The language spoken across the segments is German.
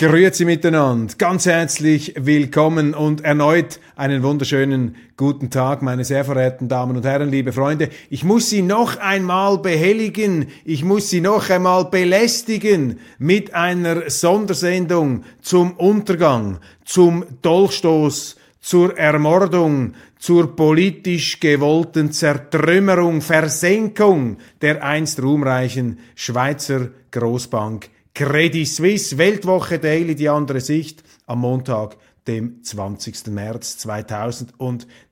Grüezi miteinander, ganz herzlich willkommen und erneut einen wunderschönen guten Tag, meine sehr verehrten Damen und Herren, liebe Freunde. Ich muss Sie noch einmal behelligen, ich muss Sie noch einmal belästigen mit einer Sondersendung zum Untergang, zum Dolchstoß, zur Ermordung, zur politisch gewollten Zertrümmerung, Versenkung der einst ruhmreichen Schweizer Großbank Credit Suisse, Weltwoche Daily, die andere Sicht am Montag, dem 20. März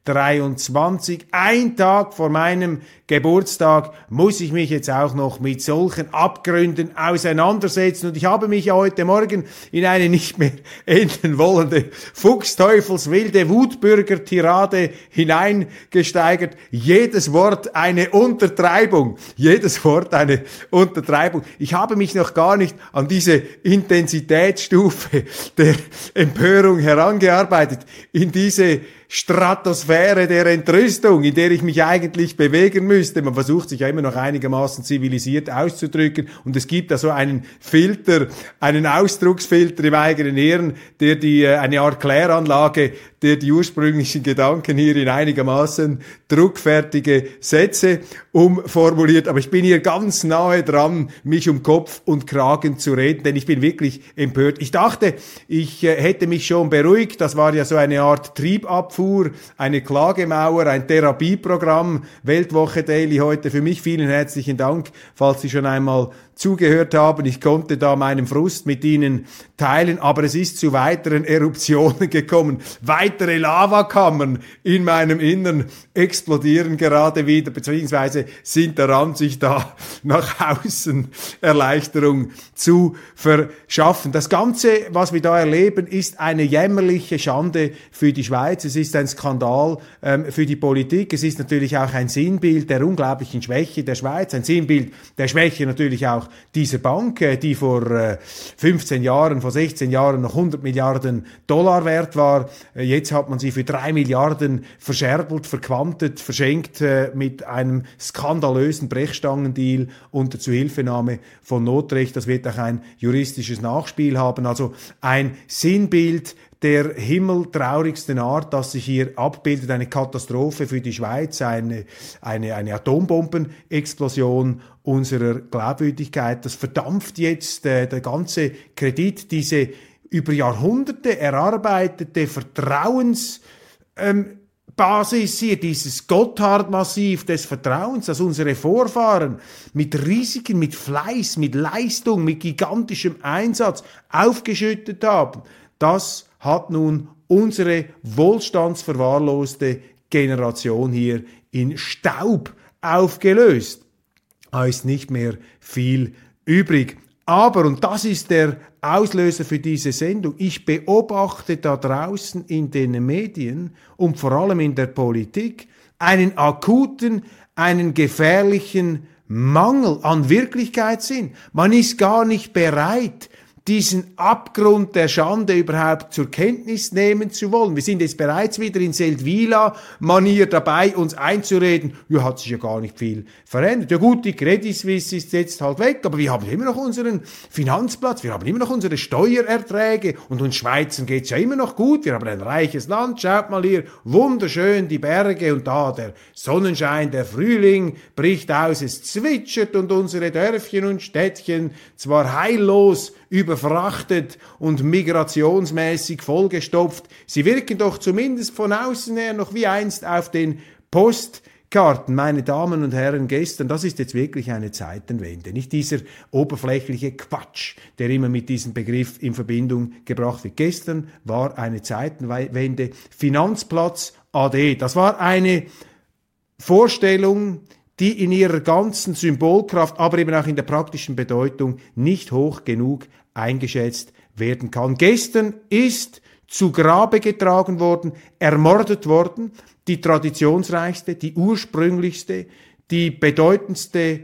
2023. Ein Tag vor meinem Geburtstag muss ich mich jetzt auch noch mit solchen Abgründen auseinandersetzen. Und ich habe mich ja heute Morgen in eine nicht mehr enden wollende Fuchsteufelswilde Wutbürger-Tirade hineingesteigert. Jedes Wort eine Untertreibung. Jedes Wort eine Untertreibung. Ich habe mich noch gar nicht an diese Intensitätsstufe der Empörung herangearbeitet. In diese Stratosphäre der Entrüstung, in der ich mich eigentlich bewegen müsste. Man versucht sich ja immer noch einigermaßen zivilisiert auszudrücken und es gibt da so einen Filter, einen Ausdrucksfilter im eigenen Hirn, der die, äh, eine Art Kläranlage, der die ursprünglichen Gedanken hier in einigermaßen druckfertige Sätze umformuliert. Aber ich bin hier ganz nahe dran, mich um Kopf und Kragen zu reden, denn ich bin wirklich empört. Ich dachte, ich äh, hätte mich schon beruhigt. Das war ja so eine Art Triebabfall Abfuhr, eine Klagemauer, ein Therapieprogramm, Weltwoche Daily heute für mich. Vielen herzlichen Dank, falls Sie schon einmal zugehört haben. Ich konnte da meinen Frust mit Ihnen teilen, aber es ist zu weiteren Eruptionen gekommen. Weitere Lavakammern in meinem Innern explodieren gerade wieder, beziehungsweise sind daran, sich da nach außen Erleichterung zu verschaffen. Das Ganze, was wir da erleben, ist eine jämmerliche Schande für die Schweiz. Es ist ein Skandal ähm, für die Politik. Es ist natürlich auch ein Sinnbild der unglaublichen Schwäche der Schweiz, ein Sinnbild der Schwäche natürlich auch dieser Bank, äh, die vor 15 äh, Jahren, vor 16 Jahren noch 100 Milliarden Dollar wert war. Äh, jetzt hat man sie für 3 Milliarden verscherbelt, verquantet, verschenkt mit einem skandalösen Brechstangendeal unter Zuhilfenahme von Notrecht. Das wird auch ein juristisches Nachspiel haben. Also ein Sinnbild der himmeltraurigsten Art, dass sich hier abbildet, eine Katastrophe für die Schweiz, eine, eine, eine Atombombenexplosion unserer Glaubwürdigkeit. Das verdampft jetzt äh, der ganze Kredit, diese über Jahrhunderte erarbeitete Vertrauens, ähm, Basis hier, dieses Gotthard-Massiv des Vertrauens, das unsere Vorfahren mit Risiken, mit Fleiß, mit Leistung, mit gigantischem Einsatz aufgeschüttet haben, das hat nun unsere wohlstandsverwahrloste Generation hier in Staub aufgelöst. Da ist nicht mehr viel übrig. Aber, und das ist der Auslöser für diese Sendung, ich beobachte da draußen in den Medien und vor allem in der Politik einen akuten, einen gefährlichen Mangel an Wirklichkeitssinn. Man ist gar nicht bereit, diesen Abgrund der Schande überhaupt zur Kenntnis nehmen zu wollen. Wir sind jetzt bereits wieder in Seldwyla-Manier dabei, uns einzureden, ja, hat sich ja gar nicht viel verändert. Ja gut, die Credit Suisse ist jetzt halt weg, aber wir haben immer noch unseren Finanzplatz, wir haben immer noch unsere Steuererträge und uns Schweizern geht's ja immer noch gut, wir haben ein reiches Land, schaut mal hier, wunderschön die Berge und da der Sonnenschein, der Frühling bricht aus, es zwitschert und unsere Dörfchen und Städtchen zwar heillos überfrachtet und migrationsmäßig vollgestopft. Sie wirken doch zumindest von außen her noch wie einst auf den Postkarten, meine Damen und Herren, gestern, das ist jetzt wirklich eine Zeitenwende. Nicht dieser oberflächliche Quatsch, der immer mit diesem Begriff in Verbindung gebracht wird. Gestern war eine Zeitenwende. Finanzplatz AD, das war eine Vorstellung, die in ihrer ganzen Symbolkraft, aber eben auch in der praktischen Bedeutung nicht hoch genug eingeschätzt werden kann. Gestern ist zu Grabe getragen worden, ermordet worden, die traditionsreichste, die ursprünglichste, die bedeutendste,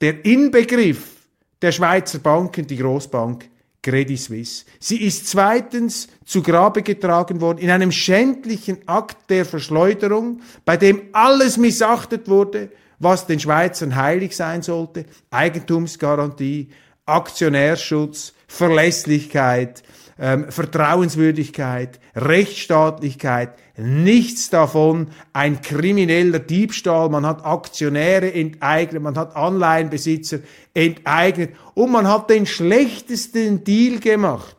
der Inbegriff der Schweizer Banken, die Großbank Credit Suisse. Sie ist zweitens zu Grabe getragen worden in einem schändlichen Akt der Verschleuderung, bei dem alles missachtet wurde, was den Schweizern heilig sein sollte. Eigentumsgarantie, Aktionärschutz, Verlässlichkeit, ähm, Vertrauenswürdigkeit, Rechtsstaatlichkeit, nichts davon, ein krimineller Diebstahl, man hat Aktionäre enteignet, man hat Anleihenbesitzer enteignet und man hat den schlechtesten Deal gemacht,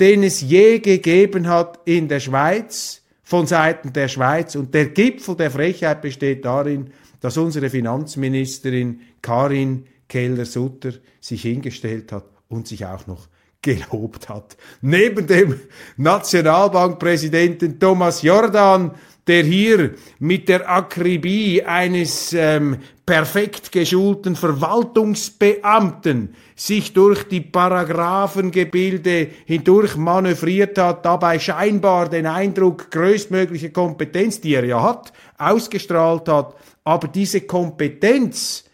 den es je gegeben hat in der Schweiz, von Seiten der Schweiz. Und der Gipfel der Frechheit besteht darin, dass unsere Finanzministerin Karin Keller-Sutter sich hingestellt hat und sich auch noch gelobt hat. Neben dem Nationalbankpräsidenten Thomas Jordan, der hier mit der Akribie eines ähm, perfekt geschulten Verwaltungsbeamten sich durch die Paragraphengebilde hindurch manövriert hat, dabei scheinbar den Eindruck größtmögliche Kompetenz, die er ja hat, ausgestrahlt hat, aber diese Kompetenz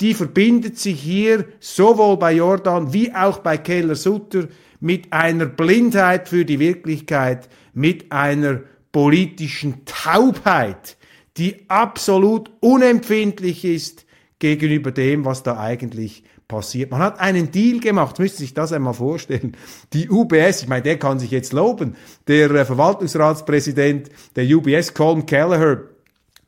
die verbindet sich hier sowohl bei Jordan wie auch bei Keller Sutter mit einer Blindheit für die Wirklichkeit, mit einer politischen Taubheit, die absolut unempfindlich ist gegenüber dem, was da eigentlich passiert. Man hat einen Deal gemacht, müssen Sie sich das einmal vorstellen. Die UBS, ich meine, der kann sich jetzt loben, der äh, Verwaltungsratspräsident der UBS, Colm Kelleher,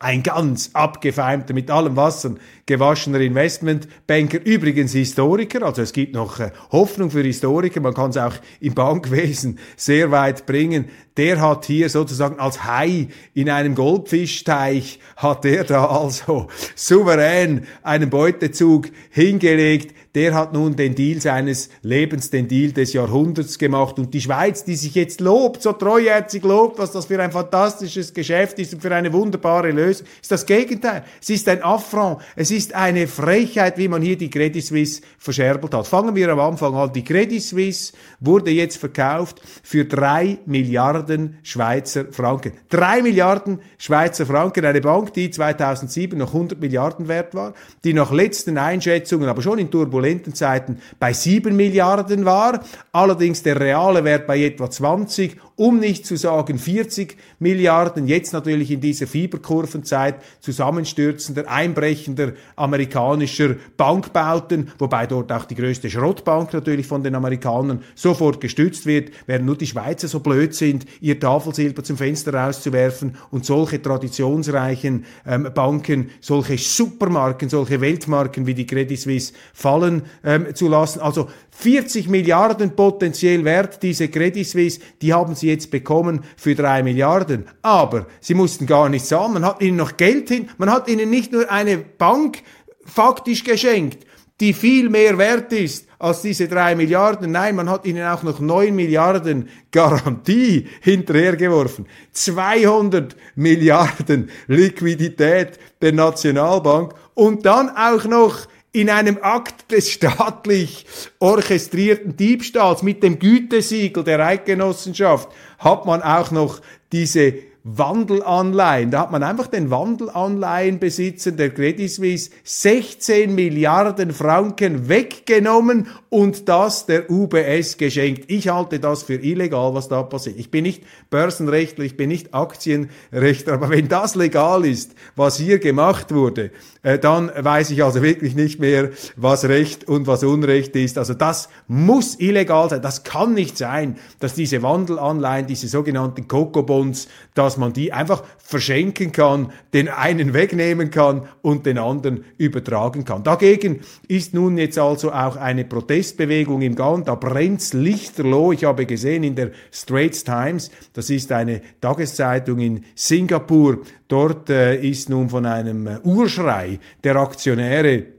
ein ganz abgefeimter, mit allem Wasser gewaschener Investmentbanker, übrigens Historiker, also es gibt noch äh, Hoffnung für Historiker, man kann es auch im Bankwesen sehr weit bringen. Der hat hier sozusagen als Hai in einem Goldfischteich, hat der da also souverän einen Beutezug hingelegt, der hat nun den Deal seines Lebens, den Deal des Jahrhunderts gemacht. Und die Schweiz, die sich jetzt lobt, so treuherzig lobt, was das für ein fantastisches Geschäft ist und für eine wunderbare Lösung, ist das Gegenteil. Es ist ein Affront, es ist eine Frechheit, wie man hier die Credit Suisse verscherbelt hat. Fangen wir am Anfang an. Die Credit Suisse wurde jetzt verkauft für drei Milliarden Schweizer Franken. Drei Milliarden Schweizer Franken. Eine Bank, die 2007 noch 100 Milliarden wert war, die nach letzten Einschätzungen, aber schon in turbulenten Zeiten bei 7 Milliarden war, allerdings der reale Wert bei etwa 20 um nicht zu sagen 40 Milliarden, jetzt natürlich in dieser Fieberkurvenzeit zusammenstürzender, einbrechender amerikanischer Bankbauten, wobei dort auch die größte Schrottbank natürlich von den Amerikanern sofort gestützt wird, während nur die Schweizer so blöd sind, ihr Tafelsilber zum Fenster rauszuwerfen und solche traditionsreichen ähm, Banken, solche Supermarken, solche Weltmarken wie die Credit Suisse fallen ähm, zu lassen. Also 40 Milliarden potenziell wert, diese Credit Suisse, die haben sie jetzt bekommen für drei Milliarden. Aber sie mussten gar nichts zahlen, man hat ihnen noch Geld hin, man hat ihnen nicht nur eine Bank faktisch geschenkt, die viel mehr wert ist als diese drei Milliarden. Nein, man hat ihnen auch noch neun Milliarden Garantie hinterhergeworfen. 200 Milliarden Liquidität der Nationalbank und dann auch noch in einem Akt des staatlich orchestrierten Diebstahls mit dem Gütesiegel der Eidgenossenschaft hat man auch noch diese Wandelanleihen. Da hat man einfach den Wandelanleihenbesitzern der Credit Suisse 16 Milliarden Franken weggenommen und das der UBS geschenkt. Ich halte das für illegal, was da passiert. Ich bin nicht Börsenrechtler, ich bin nicht Aktienrechtler, aber wenn das legal ist, was hier gemacht wurde, äh, dann weiß ich also wirklich nicht mehr, was Recht und was Unrecht ist. Also das muss illegal sein. Das kann nicht sein, dass diese Wandelanleihen, diese sogenannten Coco-Bonds, dass man die einfach verschenken kann, den einen wegnehmen kann und den anderen übertragen kann. Dagegen ist nun jetzt also auch eine Protestbewegung im Gang. Da brennt's lichterloh. Ich habe gesehen in der Straits Times, das ist eine Tageszeitung in Singapur, dort äh, ist nun von einem äh, Urschrei der Aktionäre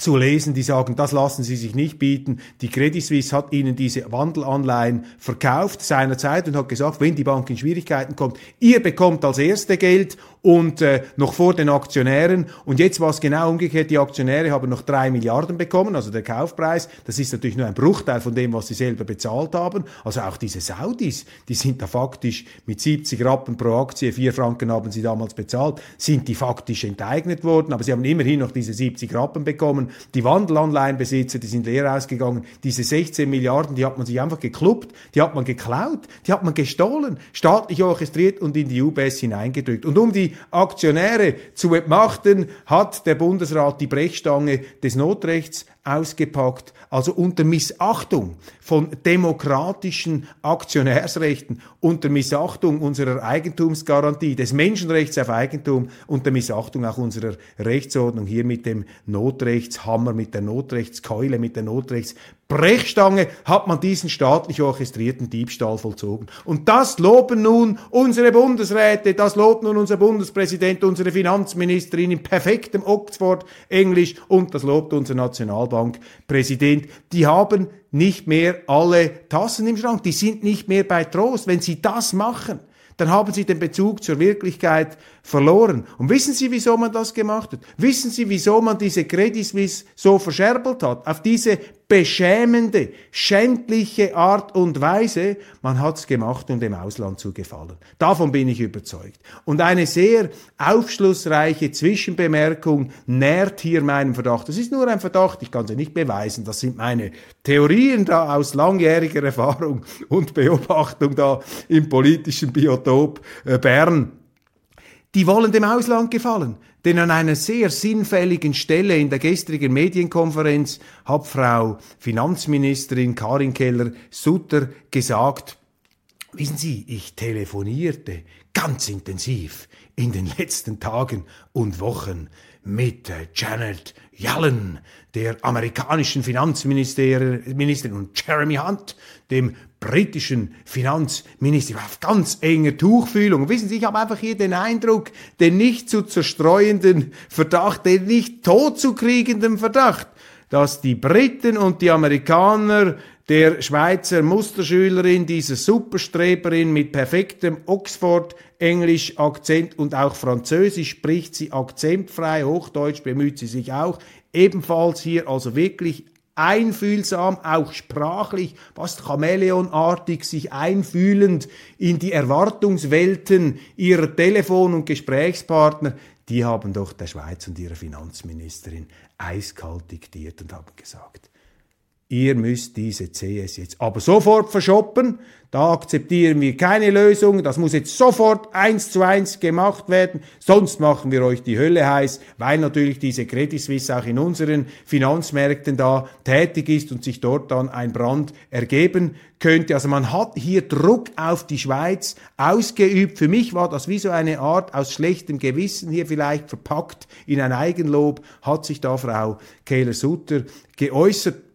zu lesen, die sagen, das lassen sie sich nicht bieten. Die Credit Suisse hat ihnen diese Wandelanleihen verkauft seinerzeit und hat gesagt, wenn die Bank in Schwierigkeiten kommt, ihr bekommt als Erste Geld und äh, noch vor den Aktionären. Und jetzt war es genau umgekehrt, die Aktionäre haben noch drei Milliarden bekommen, also der Kaufpreis. Das ist natürlich nur ein Bruchteil von dem, was sie selber bezahlt haben. Also auch diese Saudis, die sind da faktisch mit 70 Rappen pro Aktie, vier Franken haben sie damals bezahlt, sind die faktisch enteignet worden, aber sie haben immerhin noch diese 70 Rappen bekommen. Die Wandelanleihenbesitzer, die sind leer ausgegangen. Diese 16 Milliarden, die hat man sich einfach gekluppt, die hat man geklaut, die hat man gestohlen, staatlich orchestriert und in die UBS hineingedrückt. Und um die Aktionäre zu entmachten, hat der Bundesrat die Brechstange des Notrechts ausgepackt, also unter Missachtung von demokratischen Aktionärsrechten, unter Missachtung unserer Eigentumsgarantie, des Menschenrechts auf Eigentum, unter Missachtung auch unserer Rechtsordnung, hier mit dem Notrechtshammer, mit der Notrechtskeule, mit der Notrechts Brechstange hat man diesen staatlich orchestrierten Diebstahl vollzogen. Und das loben nun unsere Bundesräte, das lobt nun unser Bundespräsident, unsere Finanzministerin in perfektem Oxford-Englisch und das lobt unser Nationalbankpräsident. Die haben nicht mehr alle Tassen im Schrank, die sind nicht mehr bei Trost. Wenn sie das machen, dann haben sie den Bezug zur Wirklichkeit verloren. Und wissen Sie, wieso man das gemacht hat? Wissen Sie, wieso man diese Credit Suisse so verscherbelt hat? Auf diese beschämende, schändliche Art und Weise, man hat's gemacht, um dem Ausland zu gefallen. Davon bin ich überzeugt. Und eine sehr aufschlussreiche Zwischenbemerkung nährt hier meinen Verdacht. Das ist nur ein Verdacht, ich kann sie nicht beweisen. Das sind meine Theorien da aus langjähriger Erfahrung und Beobachtung da im politischen Biotop äh, Bern die wollen dem Ausland gefallen. Denn an einer sehr sinnfälligen Stelle in der gestrigen Medienkonferenz hat Frau Finanzministerin Karin Keller-Sutter gesagt, wissen Sie, ich telefonierte ganz intensiv in den letzten Tagen und Wochen mit äh, Janet Yellen, der amerikanischen Finanzministerin und Jeremy Hunt, dem britischen Finanzminister auf ganz enger Tuchfühlung. Wissen Sie, ich habe einfach hier den Eindruck, den nicht zu zerstreuenden Verdacht, den nicht totzukriegenden Verdacht, dass die Briten und die Amerikaner der Schweizer Musterschülerin, dieser Superstreberin mit perfektem Oxford-Englisch-Akzent und auch Französisch spricht sie akzentfrei, Hochdeutsch bemüht sie sich auch, ebenfalls hier also wirklich einfühlsam, auch sprachlich, fast Chamäleonartig, sich einfühlend in die Erwartungswelten ihrer Telefon- und Gesprächspartner, die haben doch der Schweiz und ihrer Finanzministerin eiskalt diktiert und haben gesagt, ihr müsst diese CS jetzt aber sofort verschoppen, da akzeptieren wir keine Lösung, das muss jetzt sofort eins zu eins gemacht werden, sonst machen wir euch die Hölle heiß, weil natürlich diese Credit Suisse auch in unseren Finanzmärkten da tätig ist und sich dort dann ein Brand ergeben könnte. Also man hat hier Druck auf die Schweiz ausgeübt. Für mich war das wie so eine Art aus schlechtem Gewissen hier vielleicht verpackt in ein Eigenlob, hat sich da Frau Kehler-Sutter geäußert.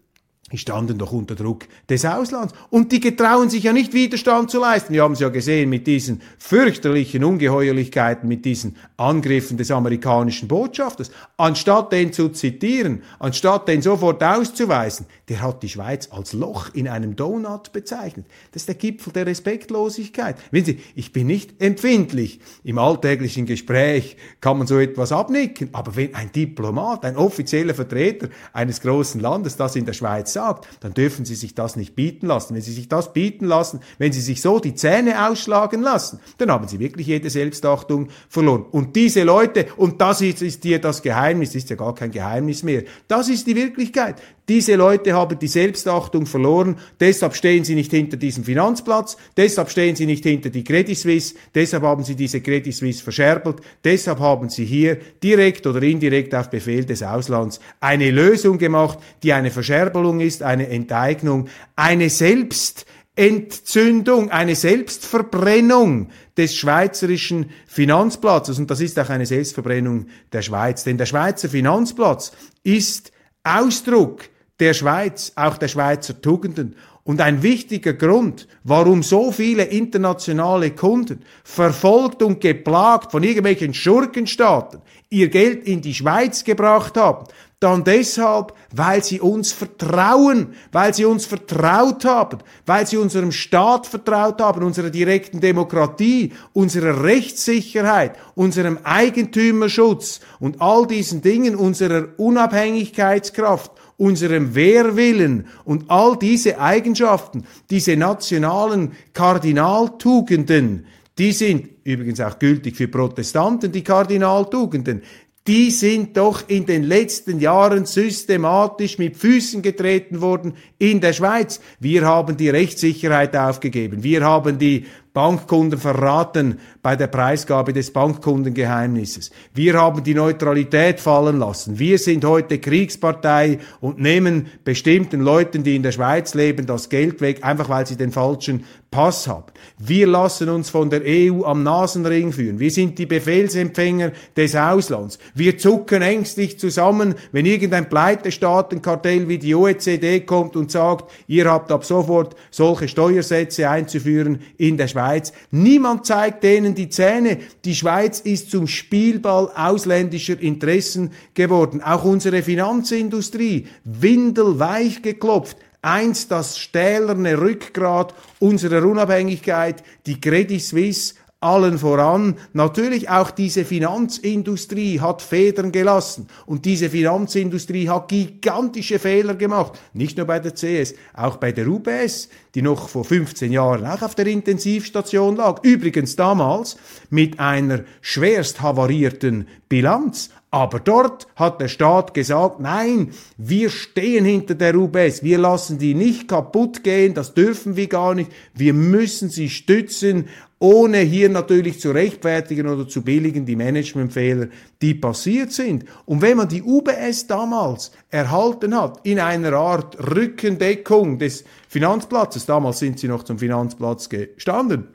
Die standen doch unter Druck des Auslands. Und die getrauen sich ja nicht Widerstand zu leisten. Wir haben es ja gesehen mit diesen fürchterlichen Ungeheuerlichkeiten, mit diesen Angriffen des amerikanischen Botschafters. Anstatt den zu zitieren, anstatt den sofort auszuweisen, der hat die Schweiz als Loch in einem Donut bezeichnet. Das ist der Gipfel der Respektlosigkeit. Wissen Sie, ich bin nicht empfindlich. Im alltäglichen Gespräch kann man so etwas abnicken. Aber wenn ein Diplomat, ein offizieller Vertreter eines großen Landes das in der Schweiz sagt, dann dürfen Sie sich das nicht bieten lassen. Wenn Sie sich das bieten lassen, wenn Sie sich so die Zähne ausschlagen lassen, dann haben Sie wirklich jede Selbstachtung verloren. Und diese Leute, und das ist, ist hier das Geheimnis, ist ja gar kein Geheimnis mehr, das ist die Wirklichkeit. Diese Leute haben die Selbstachtung verloren, deshalb stehen sie nicht hinter diesem Finanzplatz, deshalb stehen sie nicht hinter die Credit Suisse, deshalb haben sie diese Credit Suisse verscherbelt, deshalb haben sie hier direkt oder indirekt auf Befehl des Auslands eine Lösung gemacht, die eine Verscherbelung ist, eine Enteignung, eine Selbstentzündung, eine Selbstverbrennung des schweizerischen Finanzplatzes. Und das ist auch eine Selbstverbrennung der Schweiz. Denn der Schweizer Finanzplatz ist Ausdruck der Schweiz, auch der Schweizer Tugenden. Und ein wichtiger Grund, warum so viele internationale Kunden verfolgt und geplagt von irgendwelchen Schurkenstaaten ihr Geld in die Schweiz gebracht haben, dann deshalb, weil sie uns vertrauen, weil sie uns vertraut haben, weil sie unserem Staat vertraut haben, unserer direkten Demokratie, unserer Rechtssicherheit, unserem Eigentümerschutz und all diesen Dingen, unserer Unabhängigkeitskraft, unserem Wehrwillen und all diese Eigenschaften, diese nationalen Kardinaltugenden, die sind übrigens auch gültig für Protestanten, die Kardinaltugenden, die sind doch in den letzten Jahren systematisch mit Füßen getreten worden in der Schweiz. Wir haben die Rechtssicherheit aufgegeben. Wir haben die Bankkunden verraten bei der Preisgabe des Bankkundengeheimnisses. Wir haben die Neutralität fallen lassen. Wir sind heute Kriegspartei und nehmen bestimmten Leuten, die in der Schweiz leben, das Geld weg, einfach weil sie den falschen Pass haben. Wir lassen uns von der EU am Nasenring führen. Wir sind die Befehlsempfänger des Auslands. Wir zucken ängstlich zusammen, wenn irgendein Pleitestaatenkartell wie die OECD kommt und sagt, ihr habt ab sofort solche Steuersätze einzuführen in der Schweiz. Schweiz. Niemand zeigt denen die Zähne. Die Schweiz ist zum Spielball ausländischer Interessen geworden. Auch unsere Finanzindustrie, windelweich geklopft, einst das stählerne Rückgrat unserer Unabhängigkeit, die Credit Suisse allen voran. Natürlich auch diese Finanzindustrie hat Federn gelassen und diese Finanzindustrie hat gigantische Fehler gemacht. Nicht nur bei der CS, auch bei der UBS, die noch vor 15 Jahren auch auf der Intensivstation lag. Übrigens damals mit einer schwerst havarierten Bilanz. Aber dort hat der Staat gesagt, nein, wir stehen hinter der UBS, wir lassen die nicht kaputt gehen, das dürfen wir gar nicht, wir müssen sie stützen, ohne hier natürlich zu rechtfertigen oder zu billigen die Managementfehler, die passiert sind. Und wenn man die UBS damals erhalten hat, in einer Art Rückendeckung des Finanzplatzes, damals sind sie noch zum Finanzplatz gestanden,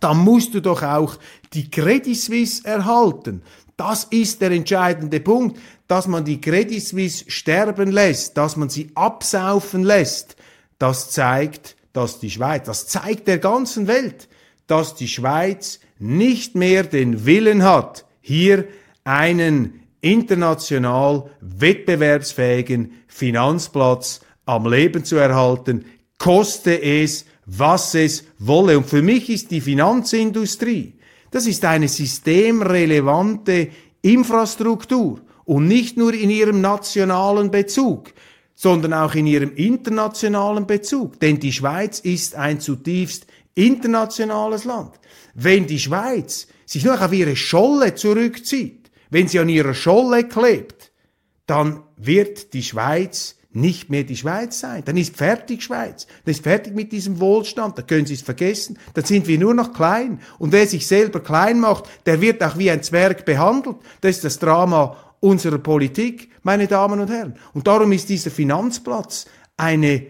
dann musst du doch auch die Credit Suisse erhalten. Das ist der entscheidende Punkt, dass man die Credit Suisse sterben lässt, dass man sie absaufen lässt. Das zeigt, dass die Schweiz, das zeigt der ganzen Welt, dass die Schweiz nicht mehr den Willen hat, hier einen international wettbewerbsfähigen Finanzplatz am Leben zu erhalten, koste es, was es wolle. Und für mich ist die Finanzindustrie das ist eine systemrelevante Infrastruktur und nicht nur in ihrem nationalen Bezug, sondern auch in ihrem internationalen Bezug. Denn die Schweiz ist ein zutiefst internationales Land. Wenn die Schweiz sich nur auf ihre Scholle zurückzieht, wenn sie an ihrer Scholle klebt, dann wird die Schweiz nicht mehr die Schweiz sein. Dann ist fertig Schweiz. Dann ist fertig mit diesem Wohlstand. Da können Sie es vergessen. Dann sind wir nur noch klein. Und wer sich selber klein macht, der wird auch wie ein Zwerg behandelt. Das ist das Drama unserer Politik, meine Damen und Herren. Und darum ist dieser Finanzplatz eine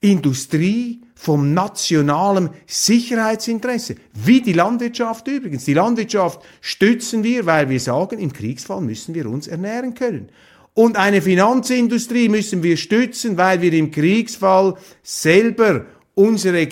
Industrie vom nationalen Sicherheitsinteresse, wie die Landwirtschaft übrigens. Die Landwirtschaft stützen wir, weil wir sagen, im Kriegsfall müssen wir uns ernähren können. Und eine Finanzindustrie müssen wir stützen, weil wir im Kriegsfall selber unsere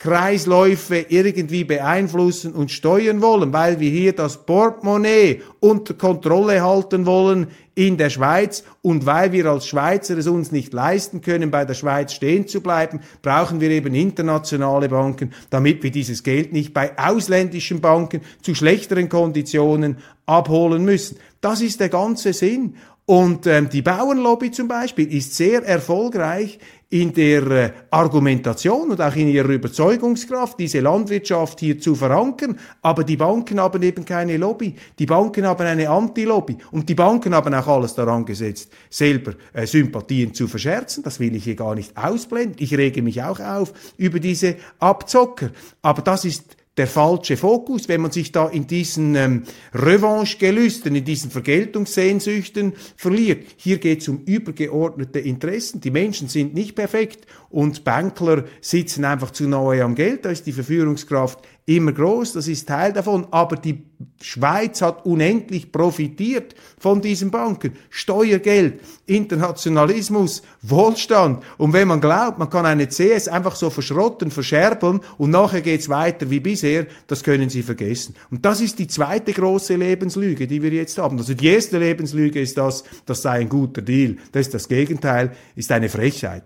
Geldkreisläufe irgendwie beeinflussen und steuern wollen, weil wir hier das Portemonnaie unter Kontrolle halten wollen in der Schweiz und weil wir als Schweizer es uns nicht leisten können, bei der Schweiz stehen zu bleiben, brauchen wir eben internationale Banken, damit wir dieses Geld nicht bei ausländischen Banken zu schlechteren Konditionen abholen müssen. Das ist der ganze Sinn. Und ähm, die Bauernlobby zum Beispiel ist sehr erfolgreich in der äh, Argumentation und auch in ihrer Überzeugungskraft, diese Landwirtschaft hier zu verankern. Aber die Banken haben eben keine Lobby. Die Banken haben eine Anti-Lobby. Und die Banken haben auch alles daran gesetzt, selber äh, Sympathien zu verscherzen. Das will ich hier gar nicht ausblenden. Ich rege mich auch auf über diese Abzocker. Aber das ist der falsche Fokus, wenn man sich da in diesen ähm, Revanche-Gelüsten, in diesen Vergeltungssehnsüchten verliert. Hier geht es um übergeordnete Interessen. Die Menschen sind nicht perfekt und Bankler sitzen einfach zu nahe am Geld. Da ist die Verführungskraft immer groß, das ist Teil davon. Aber die Schweiz hat unendlich profitiert von diesen Banken. Steuergeld, Internationalismus, Wohlstand. Und wenn man glaubt, man kann eine CS einfach so verschrotten, verscherbeln und nachher geht's weiter wie bisher, das können Sie vergessen. Und das ist die zweite große Lebenslüge, die wir jetzt haben. Also die erste Lebenslüge ist das, das sei ein guter Deal. Das ist das Gegenteil, ist eine Frechheit.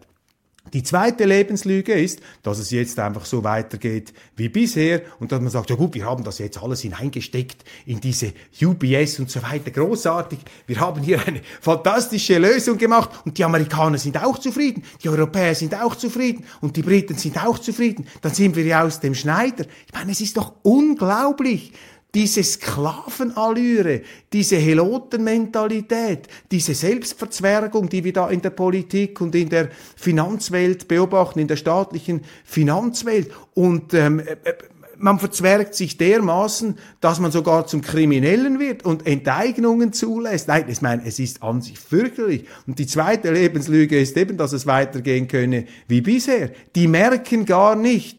Die zweite Lebenslüge ist, dass es jetzt einfach so weitergeht wie bisher und dass man sagt, ja gut, wir haben das jetzt alles hineingesteckt in diese UBS und so weiter. Großartig. Wir haben hier eine fantastische Lösung gemacht und die Amerikaner sind auch zufrieden, die Europäer sind auch zufrieden und die Briten sind auch zufrieden. Dann sind wir ja aus dem Schneider. Ich meine, es ist doch unglaublich, diese Sklavenallüre, diese Helotenmentalität, diese Selbstverzwergung, die wir da in der Politik und in der Finanzwelt beobachten, in der staatlichen Finanzwelt. Und ähm, äh, äh, man verzwergt sich dermaßen, dass man sogar zum Kriminellen wird und Enteignungen zulässt. Nein, ich meine, es ist an sich fürchterlich. Und die zweite Lebenslüge ist eben, dass es weitergehen könne wie bisher. Die merken gar nicht,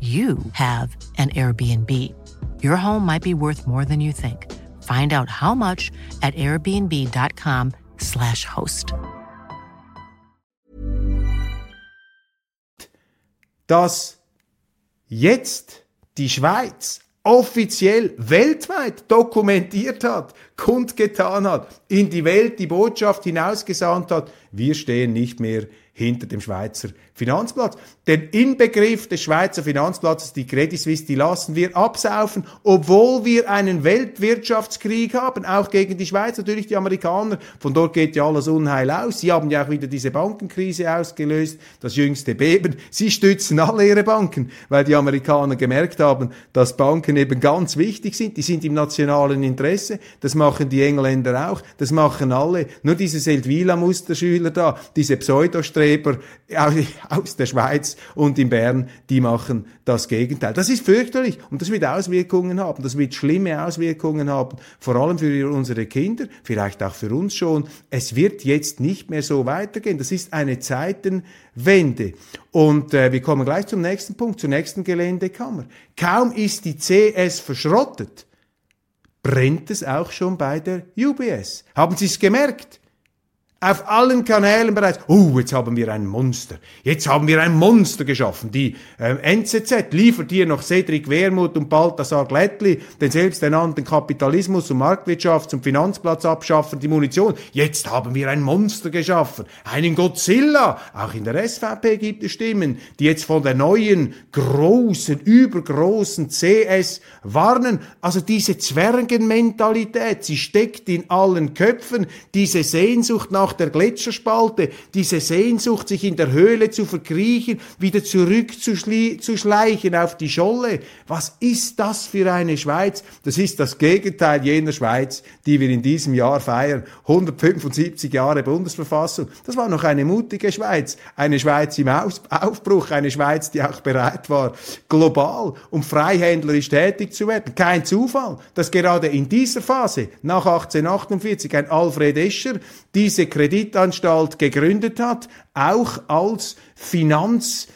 you have an Airbnb. Your home might be worth more than you think. Find out how much at airbnb.com/slash host. Dass jetzt die Schweiz offiziell weltweit dokumentiert hat, kundgetan hat, in die Welt die Botschaft hinausgesandt hat, wir stehen nicht mehr hinter dem Schweizer Finanzplatz. Den Inbegriff des Schweizer Finanzplatzes, die Credit Suisse, die lassen wir absaufen, obwohl wir einen Weltwirtschaftskrieg haben, auch gegen die Schweiz, natürlich die Amerikaner. Von dort geht ja alles Unheil aus. Sie haben ja auch wieder diese Bankenkrise ausgelöst, das jüngste Beben. Sie stützen alle ihre Banken, weil die Amerikaner gemerkt haben, dass Banken eben ganz wichtig sind. Die sind im nationalen Interesse. Das machen die Engländer auch. Das machen alle. Nur diese Seldwyla-Musterschüler da, diese Pseudostreber aus der Schweiz und in Bern, die machen das Gegenteil. Das ist fürchterlich und das wird Auswirkungen haben. Das wird schlimme Auswirkungen haben, vor allem für unsere Kinder, vielleicht auch für uns schon. Es wird jetzt nicht mehr so weitergehen. Das ist eine Zeitenwende. Und äh, wir kommen gleich zum nächsten Punkt, zur nächsten Geländekammer. Kaum ist die CS verschrottet, brennt es auch schon bei der UBS. Haben Sie es gemerkt? Auf allen Kanälen bereits, oh, jetzt haben wir ein Monster, jetzt haben wir ein Monster geschaffen. Die äh, NZZ liefert hier noch Cedric Wermuth und Balthasar Glättli, den selbsternannten Kapitalismus- und Marktwirtschafts- und Finanzplatz abschaffen, die Munition. Jetzt haben wir ein Monster geschaffen, einen Godzilla. Auch in der SVP gibt es Stimmen, die jetzt von der neuen, großen, übergroßen CS warnen. Also diese Zwergenmentalität, sie steckt in allen Köpfen, diese Sehnsucht nach nach der Gletscherspalte, diese Sehnsucht, sich in der Höhle zu verkriechen, wieder zurückzuschleichen auf die Scholle. Was ist das für eine Schweiz? Das ist das Gegenteil jener Schweiz, die wir in diesem Jahr feiern. 175 Jahre Bundesverfassung. Das war noch eine mutige Schweiz. Eine Schweiz im Aufbruch. Eine Schweiz, die auch bereit war, global und freihändlerisch tätig zu werden. Kein Zufall, dass gerade in dieser Phase, nach 1848, ein Alfred Escher diese Kreditanstalt gegründet hat, auch als Finanz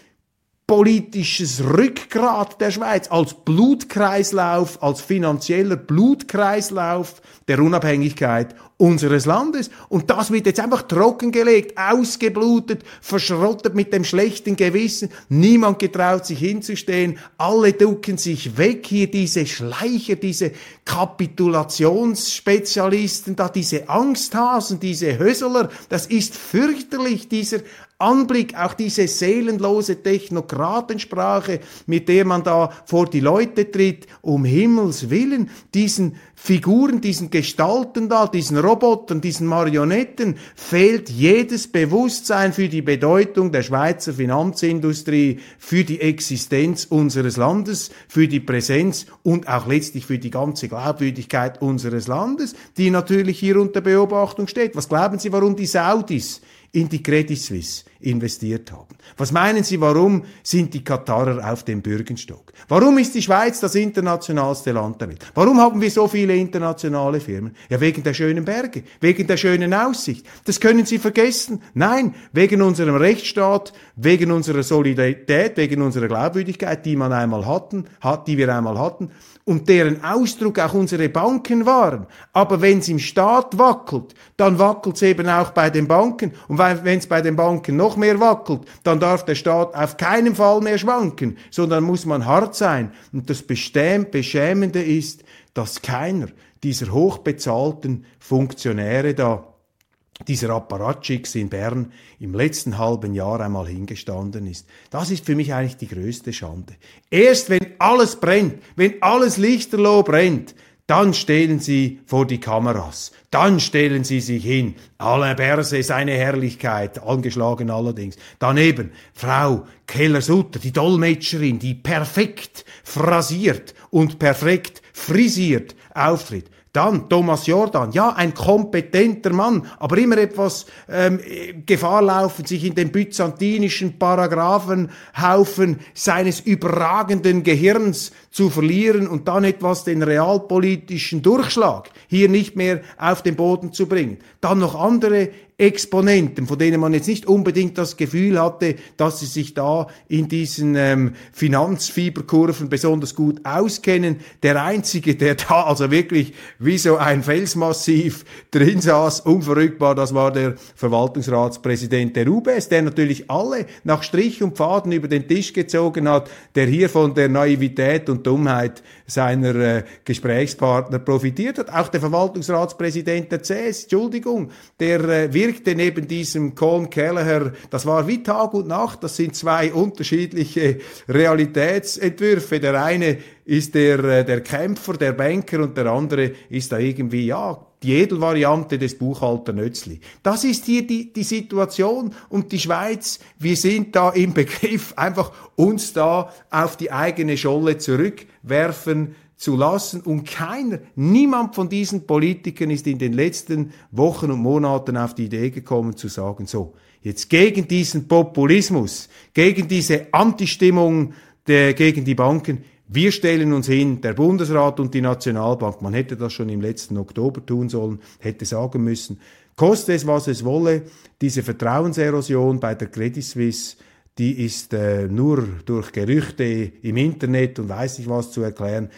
politisches Rückgrat der Schweiz, als Blutkreislauf, als finanzieller Blutkreislauf der Unabhängigkeit unseres Landes. Und das wird jetzt einfach trockengelegt, ausgeblutet, verschrottet mit dem schlechten Gewissen. Niemand getraut sich hinzustehen. Alle ducken sich weg hier, diese Schleicher, diese Kapitulationsspezialisten, da diese Angsthasen, diese Hösseler. Das ist fürchterlich, dieser Anblick, auch diese seelenlose Technokratensprache, mit der man da vor die Leute tritt, um Himmels willen, diesen Figuren, diesen Gestalten da, diesen Robotern, diesen Marionetten fehlt jedes Bewusstsein für die Bedeutung der Schweizer Finanzindustrie, für die Existenz unseres Landes, für die Präsenz und auch letztlich für die ganze Glaubwürdigkeit unseres Landes, die natürlich hier unter Beobachtung steht. Was glauben Sie, warum die Saudis in die Credit Suisse investiert haben. Was meinen Sie, warum sind die Katarer auf dem Bürgenstock? Warum ist die Schweiz das internationalste Land Welt? Warum haben wir so viele internationale Firmen? Ja, wegen der schönen Berge, wegen der schönen Aussicht. Das können Sie vergessen. Nein, wegen unserem Rechtsstaat, wegen unserer Solidarität, wegen unserer Glaubwürdigkeit, die man einmal hatten, hat, die wir einmal hatten und deren Ausdruck auch unsere Banken waren. Aber wenn es im Staat wackelt, dann wackelt es eben auch bei den Banken. Und wenn es bei den Banken noch mehr wackelt, dann darf der Staat auf keinen Fall mehr schwanken, sondern muss man hart sein. Und das Beschämende ist, dass keiner dieser hochbezahlten Funktionäre da dieser Apparatschicks in Bern im letzten halben Jahr einmal hingestanden ist. Das ist für mich eigentlich die größte Schande. Erst wenn alles brennt, wenn alles lichterloh brennt, dann stellen sie vor die Kameras, dann stellen sie sich hin. Alle Berse, seine Herrlichkeit, angeschlagen allerdings. Daneben Frau Keller-Sutter, die Dolmetscherin, die perfekt phrasiert und perfekt frisiert auftritt. Dann Thomas Jordan, ja, ein kompetenter Mann, aber immer etwas ähm, Gefahr laufen, sich in den byzantinischen Paragraphenhaufen seines überragenden Gehirns zu verlieren und dann etwas den realpolitischen Durchschlag hier nicht mehr auf den Boden zu bringen. Dann noch andere Exponenten, von denen man jetzt nicht unbedingt das Gefühl hatte, dass sie sich da in diesen ähm, Finanzfieberkurven besonders gut auskennen. Der einzige, der da also wirklich wie so ein Felsmassiv drin saß, unverrückbar, das war der Verwaltungsratspräsident der UBS, der natürlich alle nach Strich und Faden über den Tisch gezogen hat, der hier von der Naivität und Dummheit seiner äh, Gesprächspartner profitiert hat. Auch der Verwaltungsratspräsident der CS, Entschuldigung, der äh, wirkte neben diesem Colin Kelleher, das war wie Tag und Nacht, das sind zwei unterschiedliche Realitätsentwürfe. Der eine ist der, äh, der Kämpfer, der Banker und der andere ist da irgendwie, ja, die Edelvariante des Buchhalter Nötzli. Das ist hier die, die Situation und die Schweiz, wir sind da im Begriff, einfach uns da auf die eigene Scholle zurückwerfen zu lassen und keiner, niemand von diesen Politikern ist in den letzten Wochen und Monaten auf die Idee gekommen zu sagen, so, jetzt gegen diesen Populismus, gegen diese Antistimmung der, gegen die Banken, wir stellen uns hin, der Bundesrat und die Nationalbank, man hätte das schon im letzten Oktober tun sollen, hätte sagen müssen, koste es, was es wolle, diese Vertrauenserosion bei der Credit Suisse, die ist äh, nur durch Gerüchte im Internet und weiß nicht was zu erklären.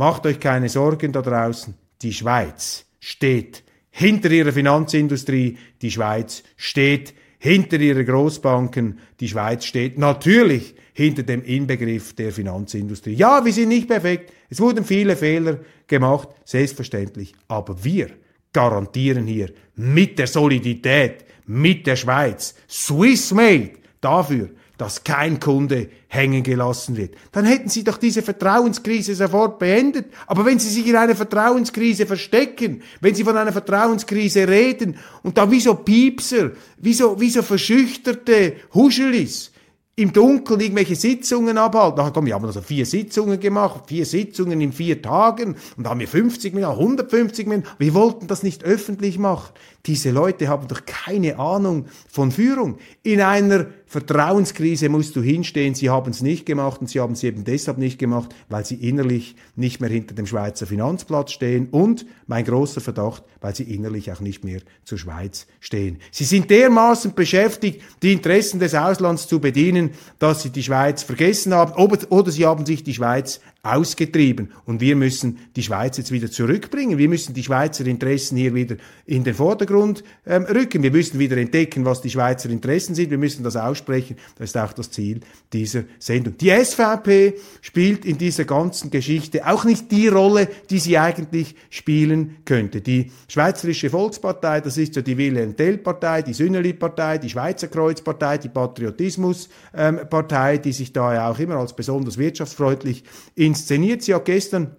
Macht euch keine Sorgen da draußen. Die Schweiz steht hinter ihrer Finanzindustrie. Die Schweiz steht hinter ihrer Großbanken. Die Schweiz steht natürlich hinter dem Inbegriff der Finanzindustrie. Ja, wir sind nicht perfekt. Es wurden viele Fehler gemacht, selbstverständlich. Aber wir garantieren hier mit der Solidität, mit der Schweiz, Swiss made, dafür, dass kein Kunde hängen gelassen wird. Dann hätten Sie doch diese Vertrauenskrise sofort beendet. Aber wenn Sie sich in einer Vertrauenskrise verstecken, wenn Sie von einer Vertrauenskrise reden und da wie so Piepser, wie so, wie so verschüchterte Huschelis, im Dunkeln irgendwelche Sitzungen abhalten. Ach komm, wir haben also vier Sitzungen gemacht, vier Sitzungen in vier Tagen und haben wir 50 Millionen, 150 Millionen. Wir wollten das nicht öffentlich machen. Diese Leute haben doch keine Ahnung von Führung. In einer Vertrauenskrise musst du hinstehen. Sie haben es nicht gemacht und sie haben es eben deshalb nicht gemacht, weil sie innerlich nicht mehr hinter dem Schweizer Finanzplatz stehen und, mein großer Verdacht, weil sie innerlich auch nicht mehr zur Schweiz stehen. Sie sind dermaßen beschäftigt, die Interessen des Auslands zu bedienen, dass sie die Schweiz vergessen haben oder sie haben sich die Schweiz ausgetrieben. Und wir müssen die Schweiz jetzt wieder zurückbringen. Wir müssen die Schweizer Interessen hier wieder in den Vordergrund ähm, rücken. Wir müssen wieder entdecken, was die Schweizer Interessen sind. Wir müssen das aussprechen. Das ist auch das Ziel dieser Sendung. Die SVP spielt in dieser ganzen Geschichte auch nicht die Rolle, die sie eigentlich spielen könnte. Die Schweizerische Volkspartei, das ist ja die Wilhelm Tell-Partei, die Sünneli-Partei, die Schweizer Kreuzpartei, die Patriotismus-Partei, ähm, die sich da ja auch immer als besonders wirtschaftsfreundlich in inszeniert. Sie hat gestern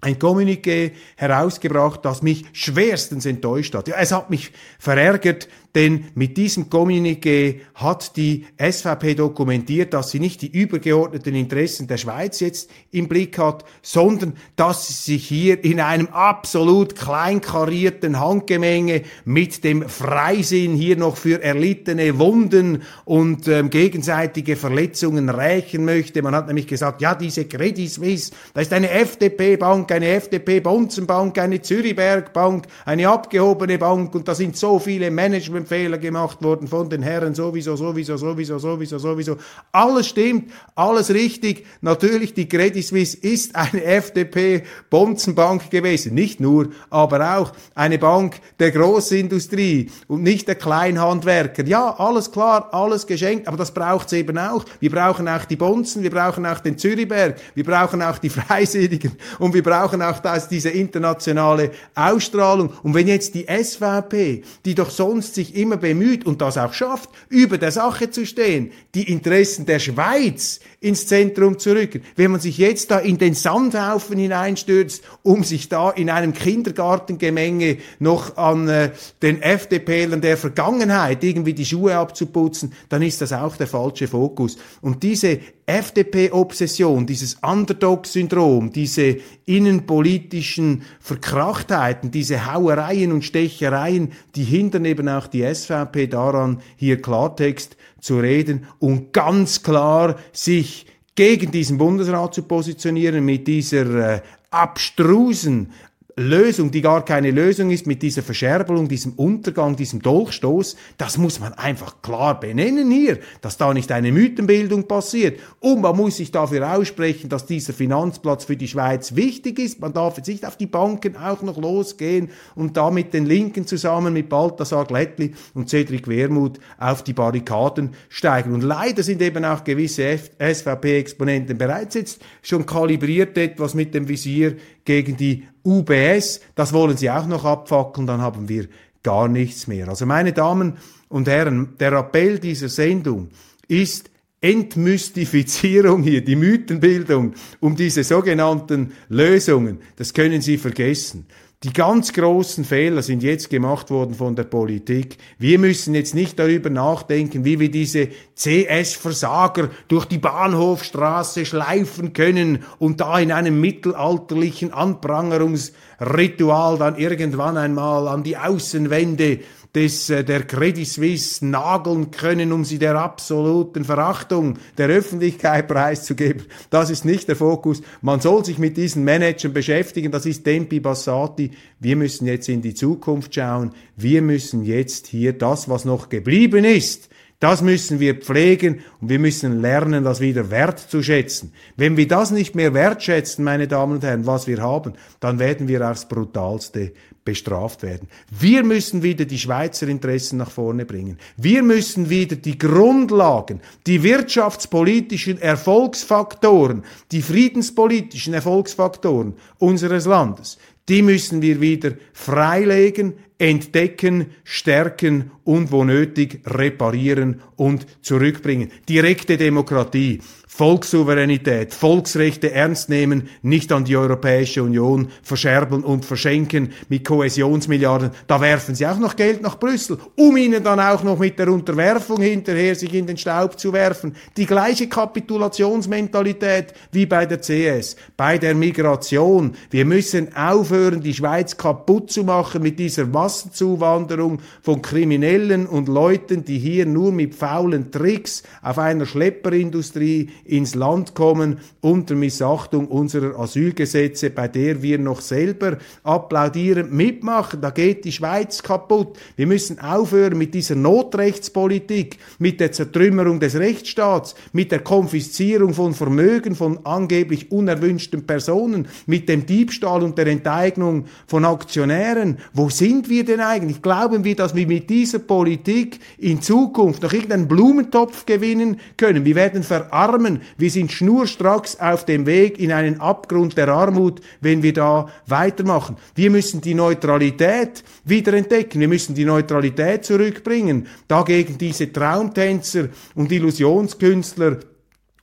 ein Kommuniqué herausgebracht, das mich schwerstens enttäuscht hat. Ja, es hat mich verärgert, denn mit diesem Kommuniqué hat die SVP dokumentiert, dass sie nicht die übergeordneten Interessen der Schweiz jetzt im Blick hat, sondern dass sie sich hier in einem absolut kleinkarierten Handgemenge mit dem Freisinn hier noch für erlittene Wunden und ähm, gegenseitige Verletzungen rächen möchte. Man hat nämlich gesagt, ja, diese Credit Suisse, da ist eine FDP-Bank, eine FDP-Bonzenbank, eine Zürichberg-Bank, eine abgehobene Bank und da sind so viele Management Fehler gemacht worden von den Herren sowieso, sowieso, sowieso, sowieso, sowieso. Alles stimmt, alles richtig. Natürlich, die Credit Suisse ist eine FDP-Bonzenbank gewesen. Nicht nur, aber auch eine Bank der Großindustrie und nicht der Kleinhandwerker. Ja, alles klar, alles geschenkt, aber das braucht's eben auch. Wir brauchen auch die Bonzen, wir brauchen auch den Zürichberg, wir brauchen auch die Freisinnigen und wir brauchen auch das, diese internationale Ausstrahlung. Und wenn jetzt die SVP, die doch sonst sich sich immer bemüht und das auch schafft, über der Sache zu stehen, die Interessen der Schweiz ins Zentrum zu rücken. Wenn man sich jetzt da in den Sandhaufen hineinstürzt, um sich da in einem Kindergartengemenge noch an äh, den FDPlern der Vergangenheit irgendwie die Schuhe abzuputzen, dann ist das auch der falsche Fokus. Und diese FDP-Obsession, dieses Underdog-Syndrom, diese innenpolitischen Verkrachtheiten, diese Hauereien und Stechereien, die hindern eben auch die SVP daran, hier Klartext zu reden und ganz klar sich gegen diesen Bundesrat zu positionieren mit dieser äh, abstrusen Lösung, die gar keine Lösung ist, mit dieser Verscherbelung, diesem Untergang, diesem Dolchstoß, das muss man einfach klar benennen hier, dass da nicht eine Mythenbildung passiert. Und man muss sich dafür aussprechen, dass dieser Finanzplatz für die Schweiz wichtig ist. Man darf jetzt nicht auf die Banken auch noch losgehen und da mit den Linken zusammen mit Balthasar Glättli und Cedric Wermuth auf die Barrikaden steigen. Und leider sind eben auch gewisse SVP-Exponenten bereits jetzt schon kalibriert etwas mit dem Visier gegen die UBS, das wollen sie auch noch abfackeln, dann haben wir gar nichts mehr. Also meine Damen und Herren, der Appell dieser Sendung ist Entmystifizierung hier, die Mythenbildung um diese sogenannten Lösungen, das können Sie vergessen. Die ganz großen Fehler sind jetzt gemacht worden von der Politik. Wir müssen jetzt nicht darüber nachdenken, wie wir diese CS-Versager durch die Bahnhofstraße schleifen können und da in einem mittelalterlichen Anprangerungsritual dann irgendwann einmal an die Außenwände des, äh, der Credit Suisse nageln können, um sie der absoluten Verachtung der Öffentlichkeit preiszugeben. Das ist nicht der Fokus. Man soll sich mit diesen Managern beschäftigen. Das ist Tempi Bassati. Wir müssen jetzt in die Zukunft schauen. Wir müssen jetzt hier das, was noch geblieben ist, das müssen wir pflegen und wir müssen lernen, das wieder wertzuschätzen. Wenn wir das nicht mehr wertschätzen, meine Damen und Herren, was wir haben, dann werden wir aufs Brutalste bestraft werden. Wir müssen wieder die Schweizer Interessen nach vorne bringen. Wir müssen wieder die Grundlagen, die wirtschaftspolitischen Erfolgsfaktoren, die friedenspolitischen Erfolgsfaktoren unseres Landes, die müssen wir wieder freilegen, entdecken, stärken und wo nötig reparieren und zurückbringen. Direkte Demokratie. Volkssouveränität, Volksrechte ernst nehmen, nicht an die Europäische Union verscherbeln und verschenken mit Kohäsionsmilliarden. Da werfen sie auch noch Geld nach Brüssel, um ihnen dann auch noch mit der Unterwerfung hinterher sich in den Staub zu werfen. Die gleiche Kapitulationsmentalität wie bei der CS, bei der Migration. Wir müssen auf aufhören, die Schweiz kaputt zu machen mit dieser Massenzuwanderung von Kriminellen und Leuten, die hier nur mit faulen Tricks auf einer Schlepperindustrie ins Land kommen unter Missachtung unserer Asylgesetze, bei der wir noch selber applaudieren, mitmachen. Da geht die Schweiz kaputt. Wir müssen aufhören mit dieser Notrechtspolitik, mit der Zertrümmerung des Rechtsstaats, mit der Konfiszierung von Vermögen von angeblich unerwünschten Personen, mit dem Diebstahl und der Enteignung von Aktionären. Wo sind wir denn eigentlich? Glauben wir, dass wir mit dieser Politik in Zukunft noch irgendeinen Blumentopf gewinnen können? Wir werden verarmen. Wir sind schnurstracks auf dem Weg in einen Abgrund der Armut, wenn wir da weitermachen. Wir müssen die Neutralität wiederentdecken. Wir müssen die Neutralität zurückbringen. Dagegen diese Traumtänzer und Illusionskünstler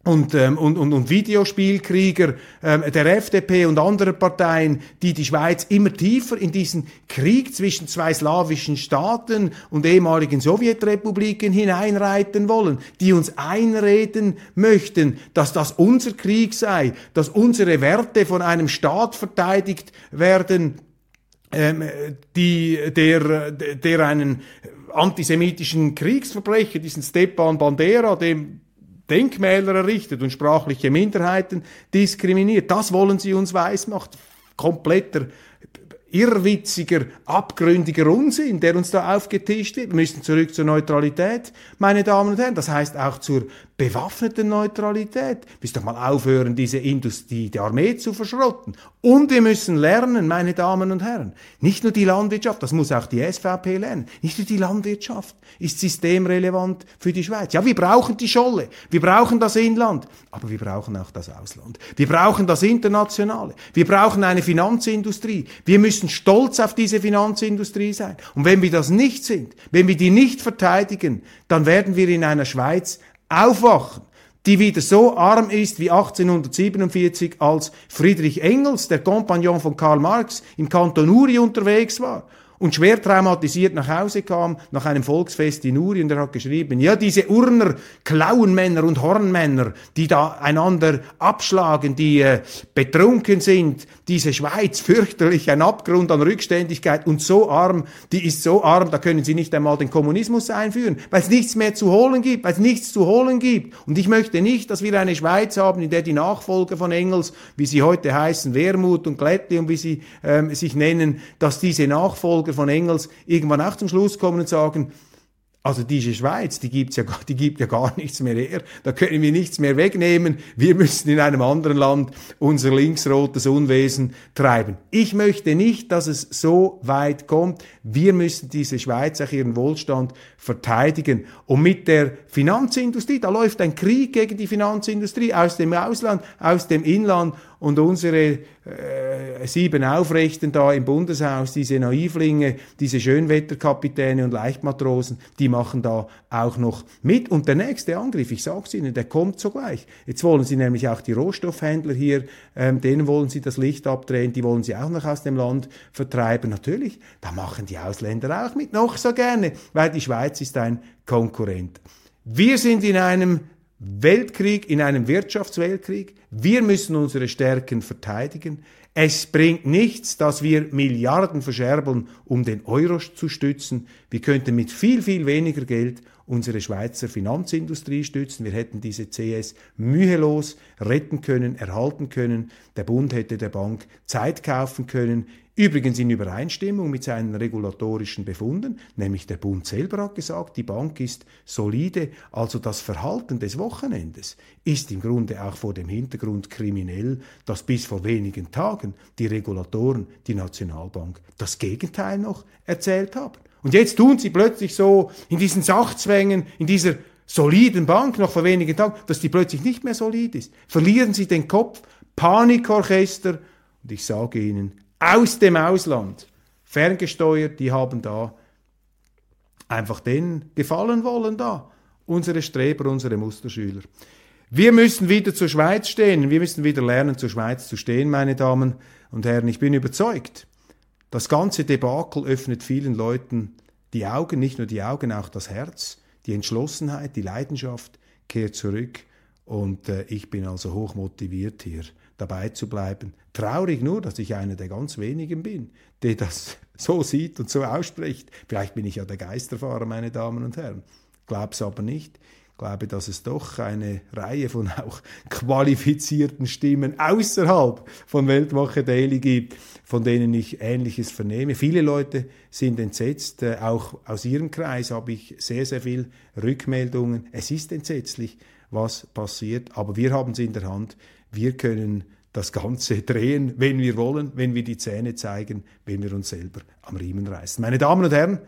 und, ähm, und, und, und Videospielkrieger ähm, der FDP und anderer Parteien, die die Schweiz immer tiefer in diesen Krieg zwischen zwei slawischen Staaten und ehemaligen Sowjetrepubliken hineinreiten wollen, die uns einreden möchten, dass das unser Krieg sei, dass unsere Werte von einem Staat verteidigt werden, ähm, die, der, der einen antisemitischen Kriegsverbrecher, diesen Stepan Bandera, dem Denkmäler errichtet und sprachliche Minderheiten diskriminiert. Das wollen sie uns weismachen. Kompletter irrwitziger, abgründiger Unsinn, der uns da aufgetischt wird. Wir müssen zurück zur Neutralität, meine Damen und Herren. Das heißt auch zur bewaffneten Neutralität. Wir müssen doch mal aufhören, diese Industrie, die Armee zu verschrotten. Und wir müssen lernen, meine Damen und Herren, nicht nur die Landwirtschaft, das muss auch die SVP lernen, nicht nur die Landwirtschaft ist systemrelevant für die Schweiz. Ja, wir brauchen die Scholle, wir brauchen das Inland, aber wir brauchen auch das Ausland. Wir brauchen das Internationale, wir brauchen eine Finanzindustrie. Wir müssen stolz auf diese Finanzindustrie sein. Und wenn wir das nicht sind, wenn wir die nicht verteidigen, dann werden wir in einer Schweiz aufwachen, die wieder so arm ist wie 1847, als Friedrich Engels, der Kompagnon von Karl Marx, im Kanton Uri unterwegs war und schwer traumatisiert nach Hause kam, nach einem Volksfest in Uri, und er hat geschrieben, ja, diese Urner, Klauenmänner und Hornmänner, die da einander abschlagen, die äh, betrunken sind, diese Schweiz, fürchterlich, ein Abgrund an Rückständigkeit und so arm, die ist so arm, da können sie nicht einmal den Kommunismus einführen, weil es nichts mehr zu holen gibt, weil es nichts zu holen gibt. Und ich möchte nicht, dass wir eine Schweiz haben, in der die Nachfolger von Engels, wie sie heute heißen, Wermut und Glätti und wie sie ähm, sich nennen, dass diese Nachfolger Nachfolger von Engels irgendwann auch zum Schluss kommen und sagen, also diese Schweiz, die gibt's ja, die gibt ja gar nichts mehr her. Da können wir nichts mehr wegnehmen. Wir müssen in einem anderen Land unser linksrotes Unwesen treiben. Ich möchte nicht, dass es so weit kommt. Wir müssen diese Schweiz auch ihren Wohlstand verteidigen. Und mit der Finanzindustrie, da läuft ein Krieg gegen die Finanzindustrie aus dem Ausland, aus dem Inland und unsere äh, sieben Aufrechten da im Bundeshaus, diese Naivlinge, diese Schönwetterkapitäne und Leichtmatrosen, die machen da auch noch mit. Und der nächste Angriff, ich sag's Ihnen, der kommt sogleich. Jetzt wollen Sie nämlich auch die Rohstoffhändler hier, ähm, denen wollen Sie das Licht abdrehen, die wollen Sie auch noch aus dem Land vertreiben. Natürlich, da machen die Ausländer auch mit, noch so gerne, weil die Schweiz ist ein Konkurrent. Wir sind in einem Weltkrieg, in einem Wirtschaftsweltkrieg. Wir müssen unsere Stärken verteidigen. Es bringt nichts, dass wir Milliarden verscherbeln, um den Euro zu stützen. Wir könnten mit viel, viel weniger Geld unsere Schweizer Finanzindustrie stützen. Wir hätten diese CS mühelos retten können, erhalten können. Der Bund hätte der Bank Zeit kaufen können. Übrigens in Übereinstimmung mit seinen regulatorischen Befunden, nämlich der Bund selber hat gesagt, die Bank ist solide, also das Verhalten des Wochenendes ist im Grunde auch vor dem Hintergrund kriminell, dass bis vor wenigen Tagen die Regulatoren, die Nationalbank, das Gegenteil noch erzählt haben. Und jetzt tun sie plötzlich so in diesen Sachzwängen, in dieser soliden Bank noch vor wenigen Tagen, dass die plötzlich nicht mehr solid ist. Verlieren sie den Kopf, Panikorchester, und ich sage Ihnen, aus dem Ausland, ferngesteuert, die haben da einfach den gefallen wollen da. Unsere Streber, unsere Musterschüler. Wir müssen wieder zur Schweiz stehen. Wir müssen wieder lernen, zur Schweiz zu stehen, meine Damen und Herren. Ich bin überzeugt, das ganze Debakel öffnet vielen Leuten die Augen, nicht nur die Augen, auch das Herz, die Entschlossenheit, die Leidenschaft kehrt zurück. Und äh, ich bin also hoch motiviert hier dabei zu bleiben. Traurig nur, dass ich einer der ganz wenigen bin, der das so sieht und so ausspricht. Vielleicht bin ich ja der Geisterfahrer, meine Damen und Herren. Glaub's aber nicht glaube, dass es doch eine Reihe von auch qualifizierten Stimmen außerhalb von Weltwoche Daily gibt, von denen ich Ähnliches vernehme. Viele Leute sind entsetzt. Äh, auch aus ihrem Kreis habe ich sehr, sehr viel Rückmeldungen. Es ist entsetzlich, was passiert, aber wir haben es in der Hand. Wir können das Ganze drehen, wenn wir wollen, wenn wir die Zähne zeigen, wenn wir uns selber am Riemen reißen. Meine Damen und Herren,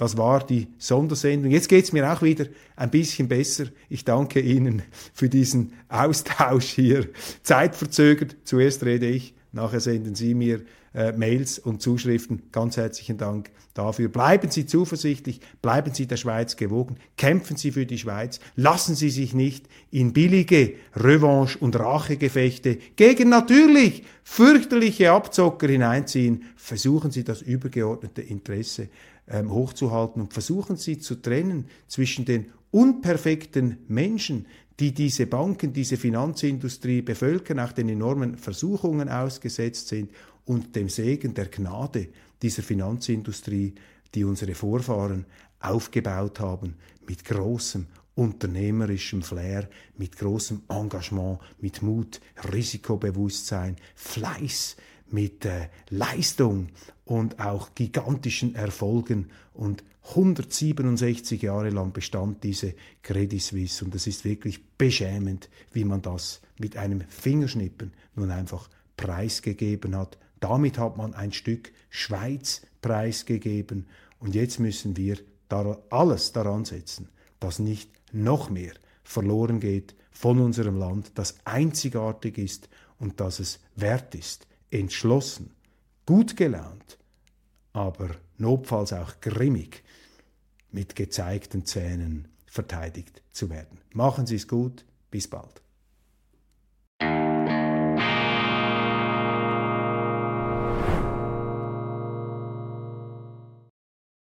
das war die Sondersendung. Jetzt geht es mir auch wieder ein bisschen besser. Ich danke Ihnen für diesen Austausch hier. Zeitverzögert. Zuerst rede ich, nachher senden Sie mir äh, Mails und Zuschriften. Ganz herzlichen Dank dafür. Bleiben Sie zuversichtlich, bleiben Sie der Schweiz gewogen, kämpfen Sie für die Schweiz, lassen Sie sich nicht in billige Revanche- und Rachegefechte gegen natürlich fürchterliche Abzocker hineinziehen. Versuchen Sie das übergeordnete Interesse ähm, hochzuhalten und versuchen Sie zu trennen zwischen den unperfekten Menschen, die diese Banken, diese Finanzindustrie bevölkern, auch den enormen Versuchungen ausgesetzt sind und dem Segen der Gnade dieser Finanzindustrie, die unsere Vorfahren aufgebaut haben mit großem unternehmerischem Flair, mit großem Engagement, mit Mut, Risikobewusstsein, Fleiß, mit äh, Leistung und auch gigantischen Erfolgen. Und 167 Jahre lang bestand diese Credit Suisse. Und es ist wirklich beschämend, wie man das mit einem Fingerschnippen nun einfach preisgegeben hat. Damit hat man ein Stück Schweiz preisgegeben. Und jetzt müssen wir alles daran setzen, dass nicht noch mehr verloren geht von unserem Land, das einzigartig ist und das es wert ist, entschlossen, gut gelaunt, aber notfalls auch grimmig mit gezeigten Zähnen verteidigt zu werden. Machen Sie es gut, bis bald.